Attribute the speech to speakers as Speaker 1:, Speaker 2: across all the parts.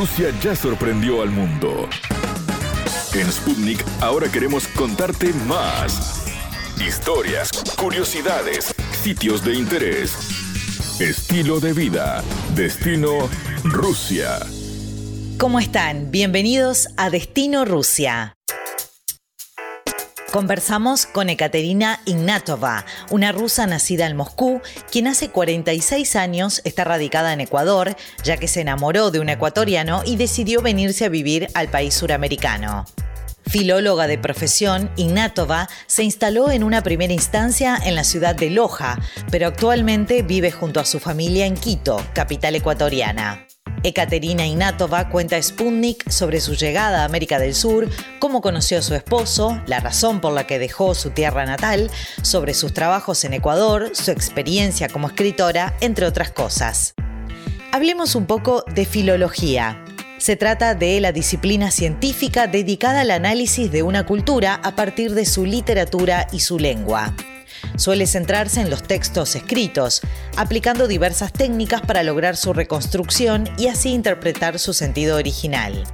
Speaker 1: Rusia ya sorprendió al mundo. En Sputnik ahora queremos contarte más. Historias, curiosidades, sitios de interés, estilo de vida, destino Rusia.
Speaker 2: ¿Cómo están? Bienvenidos a Destino Rusia. Conversamos con Ekaterina Ignatova, una rusa nacida en Moscú, quien hace 46 años está radicada en Ecuador, ya que se enamoró de un ecuatoriano y decidió venirse a vivir al país suramericano. Filóloga de profesión, Ignatova se instaló en una primera instancia en la ciudad de Loja, pero actualmente vive junto a su familia en Quito, capital ecuatoriana. Ekaterina Inatova cuenta a Sputnik sobre su llegada a América del Sur, cómo conoció a su esposo, la razón por la que dejó su tierra natal, sobre sus trabajos en Ecuador, su experiencia como escritora, entre otras cosas. Hablemos un poco de filología. Se trata de la disciplina científica dedicada al análisis de una cultura a partir de su literatura y su lengua. Suele centrarse en los textos escritos, aplicando diversas técnicas para lograr su reconstrucción y así interpretar su sentido original.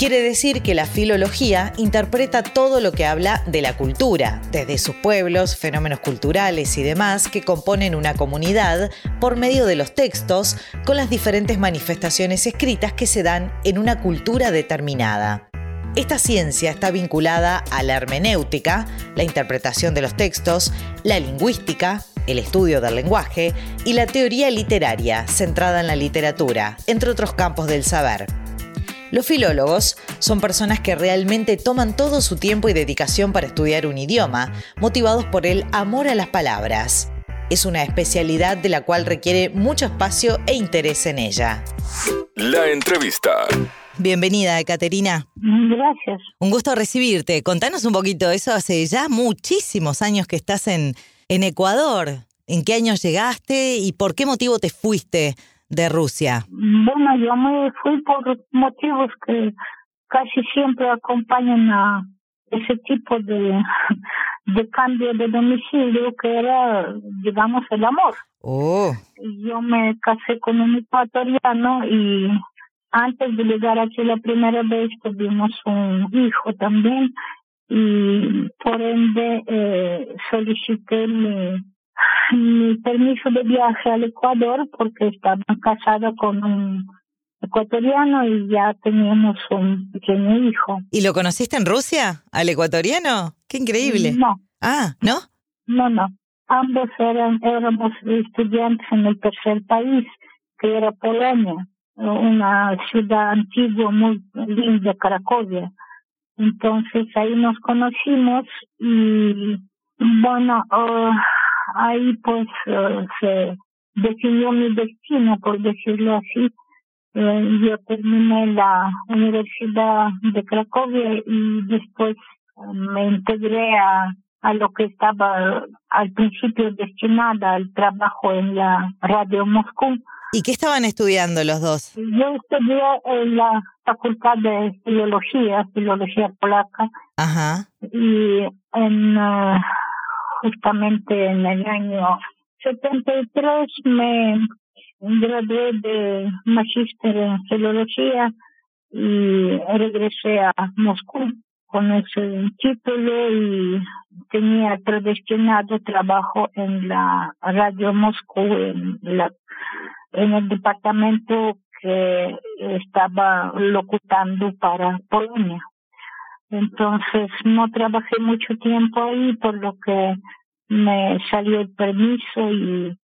Speaker 2: Quiere decir que la filología interpreta todo lo que habla de la cultura, desde sus pueblos, fenómenos culturales y demás que componen una comunidad por medio de los textos con las diferentes manifestaciones escritas que se dan en una cultura determinada. Esta ciencia está vinculada a la hermenéutica, la interpretación de los textos, la lingüística, el estudio del lenguaje y la teoría literaria, centrada en la literatura, entre otros campos del saber. Los filólogos son personas que realmente toman todo su tiempo y dedicación para estudiar un idioma, motivados por el amor a las palabras. Es una especialidad de la cual requiere mucho espacio e interés en ella.
Speaker 1: La entrevista.
Speaker 2: Bienvenida, Caterina.
Speaker 3: Gracias.
Speaker 2: Un gusto recibirte. Contanos un poquito eso. Hace ya muchísimos años que estás en, en Ecuador. ¿En qué año llegaste y por qué motivo te fuiste de Rusia?
Speaker 3: Bueno, yo me fui por motivos que casi siempre acompañan a ese tipo de, de cambio de domicilio que era, digamos, el amor.
Speaker 2: Oh.
Speaker 3: Yo me casé con un ecuatoriano y antes de llegar aquí la primera vez tuvimos un hijo también y por ende eh, solicité mi, mi permiso de viaje al Ecuador porque estaba casada con un ecuatoriano y ya teníamos un pequeño hijo.
Speaker 2: ¿Y lo conociste en Rusia, al ecuatoriano? ¡Qué increíble!
Speaker 3: No.
Speaker 2: Ah, ¿no?
Speaker 3: No, no. Ambos eran, éramos estudiantes en el tercer país, que era Polonia una ciudad antigua muy linda, Cracovia. Entonces ahí nos conocimos y bueno, uh, ahí pues uh, se definió mi destino, por decirlo así. Uh, yo terminé la Universidad de Cracovia y después me integré a, a lo que estaba al principio destinada al trabajo en la Radio Moscú
Speaker 2: ¿Y qué estaban estudiando los dos?
Speaker 3: Yo estudié en la Facultad de Filología, Filología Polaca.
Speaker 2: Ajá.
Speaker 3: Y en, uh, justamente en el año 73 me gradué de magíster en Filología y regresé a Moscú con ese título y tenía predestinado trabajo en la Radio Moscú, en la en el departamento que estaba locutando para Polonia. Entonces no trabajé mucho tiempo ahí, por lo que me salió el permiso y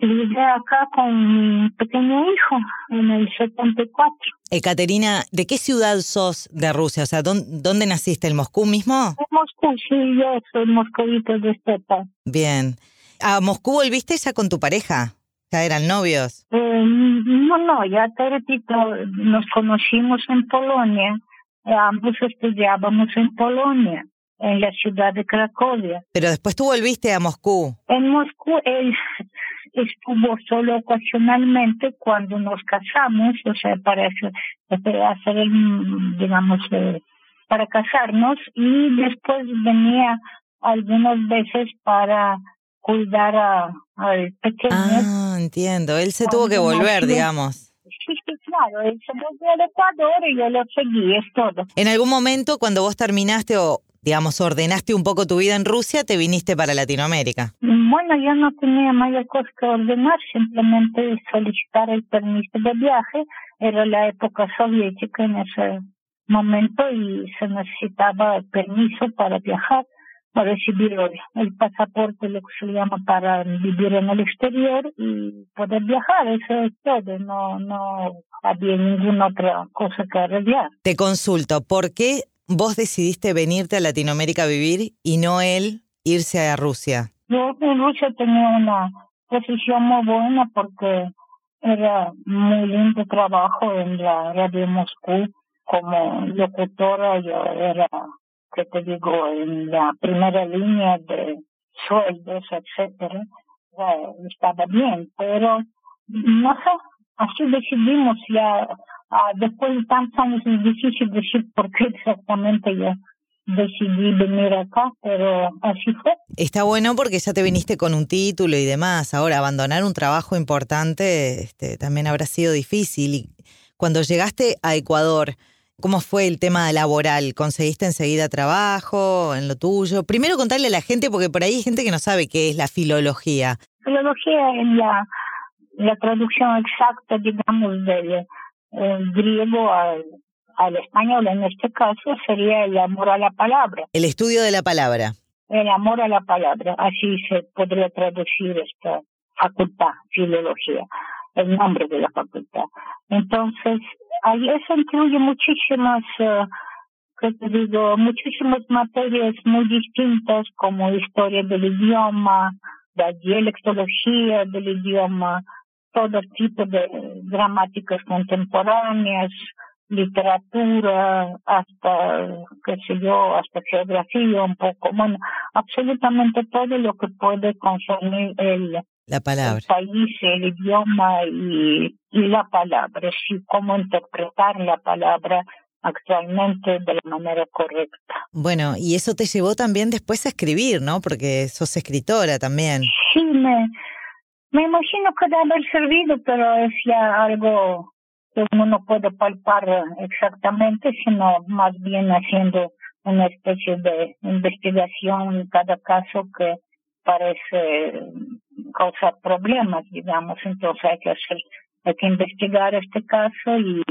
Speaker 3: llegué acá con mi pequeño hijo en el 74.
Speaker 2: Ekaterina, ¿de qué ciudad sos de Rusia? O sea, ¿dónde, naciste? ¿En Moscú mismo?
Speaker 3: En Moscú, sí, yo soy moscovita de Stepa.
Speaker 2: Bien. ¿A Moscú volviste ya con tu pareja? ¿Ya eran novios?
Speaker 3: Eh, no, no, ya teórico nos conocimos en Polonia. Ambos estudiábamos en Polonia, en la ciudad de Cracovia.
Speaker 2: Pero después tú volviste a Moscú.
Speaker 3: En Moscú él estuvo solo ocasionalmente cuando nos casamos, o sea, para hacer, hacer digamos, eh, para casarnos y después venía algunas veces para cuidar a, al pequeño.
Speaker 2: Ah, entiendo. Él se tuvo que volver, digamos.
Speaker 3: sí, sí, claro. Él se volvió al Ecuador y yo lo seguí, es todo.
Speaker 2: En algún momento, cuando vos terminaste o, digamos, ordenaste un poco tu vida en Rusia, te viniste para Latinoamérica.
Speaker 3: Bueno, yo no tenía mayor cosa que ordenar, simplemente solicitar el permiso de viaje. Era la época soviética en ese momento y se necesitaba permiso para viajar para recibir el pasaporte, lo que se llama para vivir en el exterior y poder viajar, eso es todo, no, no había ninguna otra cosa que arreglar.
Speaker 2: Te consulto, ¿por qué vos decidiste venirte a Latinoamérica a vivir y no él irse a Rusia?
Speaker 3: Yo en Rusia tenía una posición muy buena porque era muy lindo trabajo en la radio Moscú como locutora, yo era que te digo, en la primera línea de sueldos, etcétera, estaba bien, pero no sé, así decidimos ya, ah, después de tantos años es difícil decir por qué exactamente yo decidí venir acá, pero así fue.
Speaker 2: Está bueno porque ya te viniste con un título y demás. Ahora, abandonar un trabajo importante este, también habrá sido difícil. Y cuando llegaste a Ecuador, ¿Cómo fue el tema laboral? ¿Conseguiste enseguida trabajo en lo tuyo? Primero contarle a la gente, porque por ahí hay gente que no sabe qué es la filología.
Speaker 3: Filología es la, la traducción exacta, digamos, del griego al, al español. En este caso sería el amor a la palabra.
Speaker 2: El estudio de la palabra.
Speaker 3: El amor a la palabra, así se podría traducir esta facultad, filología, el nombre de la facultad. Entonces, ahí eso incluye muchísimas, uh, ¿qué te digo? Muchísimas materias muy distintas como historia del idioma, la dialectología del idioma, todo tipo de gramáticas contemporáneas, literatura, hasta, qué sé yo, hasta geografía un poco, bueno, absolutamente todo lo que puede consumir el,
Speaker 2: la palabra.
Speaker 3: el país, el idioma y, y la palabra, sí, cómo interpretar la palabra actualmente de la manera correcta.
Speaker 2: Bueno, y eso te llevó también después a escribir, ¿no? Porque sos escritora también.
Speaker 3: Sí, me, me imagino que debe haber servido, pero es ya algo que uno no puede palpar exactamente, sino más bien haciendo una especie de investigación en cada caso que parece causar problemas, digamos. Entonces hay que hacer, hay que investigar este caso y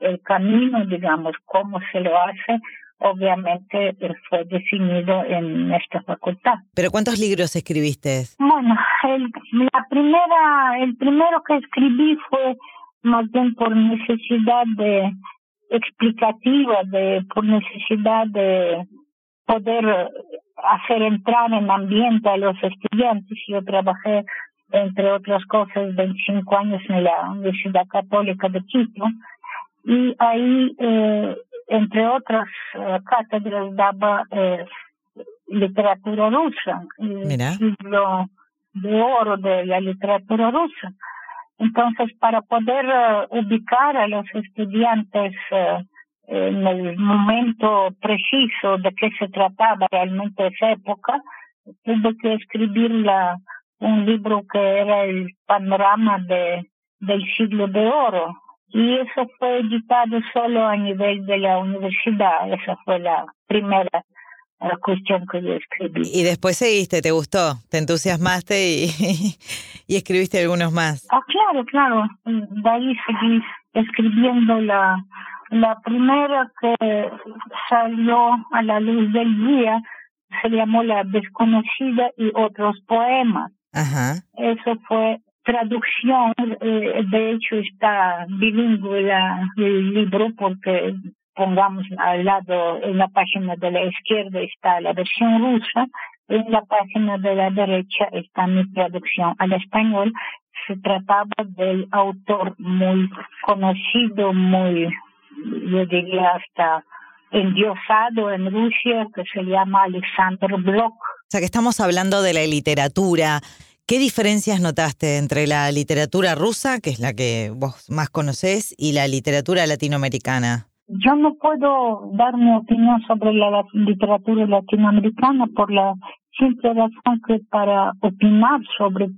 Speaker 3: el camino, digamos, cómo se lo hace, obviamente fue definido en esta facultad.
Speaker 2: ¿Pero cuántos libros escribiste?
Speaker 3: Bueno, el, la primera, el primero que escribí fue más bien por necesidad de explicativa, de por necesidad de poder hacer entrar en ambiente a los estudiantes. Yo trabajé, entre otras cosas, 25 años en la Universidad Católica de Quito y ahí, eh, entre otras eh, cátedras, daba eh, literatura rusa, el siglo de oro de la literatura rusa. Entonces, para poder ubicar a los estudiantes en el momento preciso de qué se trataba realmente esa época, tuve que escribir la, un libro que era el panorama de, del siglo de oro. Y eso fue editado solo a nivel de la universidad. Esa fue la primera la cuestión que yo escribí.
Speaker 2: Y después seguiste, ¿te gustó? ¿Te entusiasmaste y, y escribiste algunos más?
Speaker 3: Ah, claro, claro. De ahí seguí escribiendo la, la primera que salió a la luz del día se llamó La desconocida y otros poemas.
Speaker 2: Ajá.
Speaker 3: Eso fue traducción, eh, de hecho está bilingüe el libro porque pongamos al lado en la página de la izquierda está la versión rusa, en la página de la derecha está mi traducción al español. Se trataba del autor muy conocido, muy yo diría hasta endiosado en Rusia, que se llama Alexander Bloch. O
Speaker 2: sea que estamos hablando de la literatura. ¿Qué diferencias notaste entre la literatura rusa, que es la que vos más conocés, y la literatura latinoamericana?
Speaker 3: Yo no puedo dar mi opinión sobre la literatura latinoamericana por la simple razón que para opinar sobre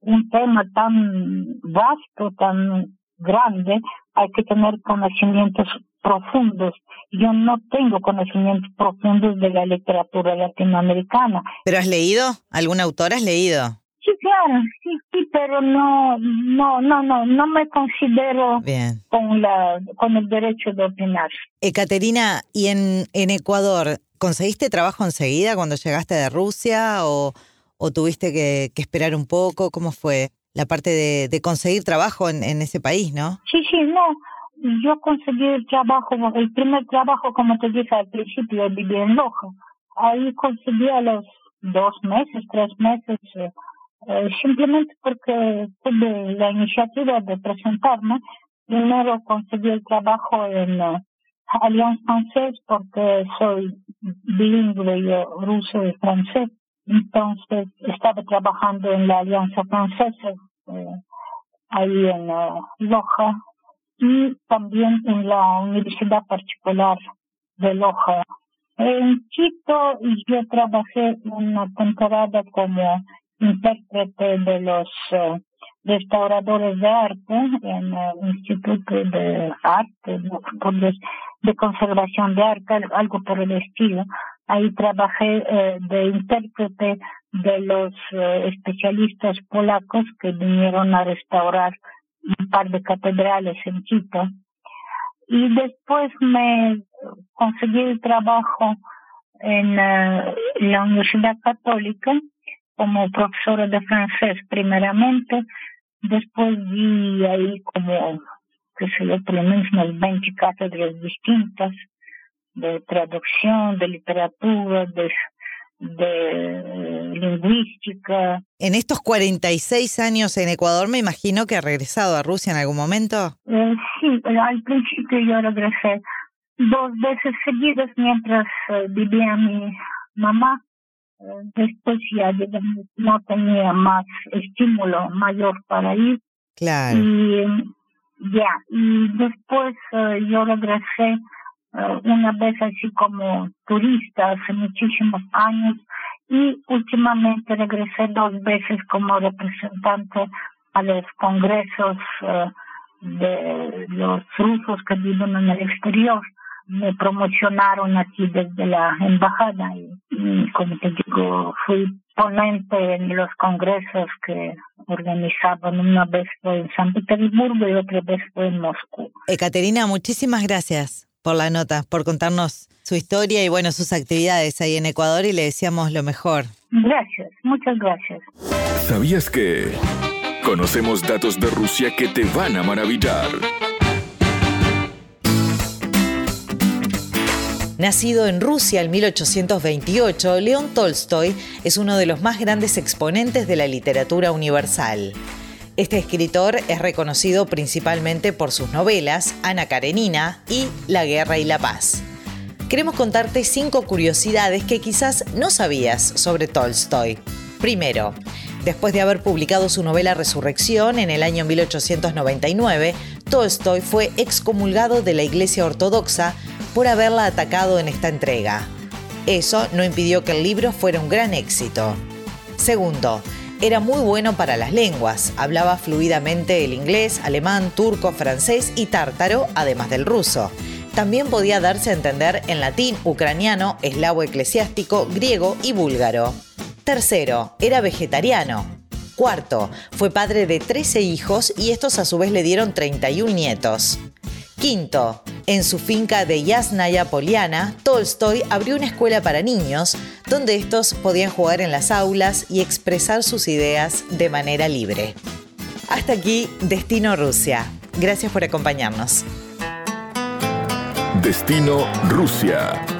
Speaker 3: un tema tan vasto, tan grande, hay que tener conocimientos profundos. Yo no tengo conocimientos profundos de la literatura latinoamericana.
Speaker 2: ¿Pero has leído? ¿Algún autor has leído?
Speaker 3: Sí, claro, sí, sí, pero no, no, no, no, no me considero con la, con el derecho de opinar.
Speaker 2: Ekaterina, ¿y en, en Ecuador conseguiste trabajo enseguida cuando llegaste de Rusia o, o tuviste que, que esperar un poco? ¿Cómo fue? La parte de, de conseguir trabajo en, ese país, ¿no?
Speaker 3: Sí, sí, no. Yo conseguí el trabajo, el primer trabajo, como te dije al principio, viví en Loja. Ahí conseguí a los dos meses, tres meses, eh, eh, simplemente porque tuve la iniciativa de presentarme. Primero conseguí el trabajo en uh, Allianz Francés porque soy bilingüe, yo ruso y francés. Entonces estaba trabajando en la Alianza Francesa, eh, ahí en Loja, y también en la Universidad Particular de Loja. En Quito yo trabajé una temporada como intérprete de los uh, restauradores de arte en el Instituto de Arte, de, de Conservación de Arte, algo por el estilo. Ahí trabajé eh, de intérprete de los eh, especialistas polacos que vinieron a restaurar un par de catedrales en Quito. Y después me conseguí el trabajo en eh, la Universidad Católica como profesora de francés primeramente, después vi ahí como, qué sé yo, por lo menos unas 20 cátedras distintas de traducción, de literatura, de, de lingüística.
Speaker 2: En estos 46 años en Ecuador, me imagino que ha regresado a Rusia en algún momento.
Speaker 3: Eh, sí, al principio yo regresé dos veces seguidas mientras eh, vivía mi mamá. Eh, después ya no tenía más estímulo mayor para ir.
Speaker 2: Claro.
Speaker 3: Y ya, y después yo regresé eh, una vez así como turista hace muchísimos años y últimamente regresé dos veces como representante a los congresos eh, de los rusos que viven en el exterior. Me promocionaron aquí desde la embajada y, como te digo, fui ponente en los congresos que organizaban. Una vez fue en San Petersburgo y otra vez fue en Moscú.
Speaker 2: Ekaterina, muchísimas gracias por la nota, por contarnos su historia y bueno, sus actividades ahí en Ecuador y le deseamos lo mejor.
Speaker 3: Gracias, muchas gracias.
Speaker 1: ¿Sabías que conocemos datos de Rusia que te van a maravillar?
Speaker 2: Nacido en Rusia en 1828, León Tolstoy es uno de los más grandes exponentes de la literatura universal. Este escritor es reconocido principalmente por sus novelas Ana Karenina y La Guerra y la Paz. Queremos contarte cinco curiosidades que quizás no sabías sobre Tolstoy. Primero, después de haber publicado su novela Resurrección en el año 1899, Tolstoy fue excomulgado de la Iglesia Ortodoxa por haberla atacado en esta entrega. Eso no impidió que el libro fuera un gran éxito. Segundo, era muy bueno para las lenguas, hablaba fluidamente el inglés, alemán, turco, francés y tártaro, además del ruso. También podía darse a entender en latín, ucraniano, eslavo eclesiástico, griego y búlgaro. Tercero, era vegetariano. Cuarto, fue padre de 13 hijos y estos a su vez le dieron 31 nietos. Quinto, en su finca de Yasnaya Poliana, Tolstoy abrió una escuela para niños donde estos podían jugar en las aulas y expresar sus ideas de manera libre. Hasta aquí, Destino Rusia. Gracias por acompañarnos.
Speaker 1: Destino Rusia.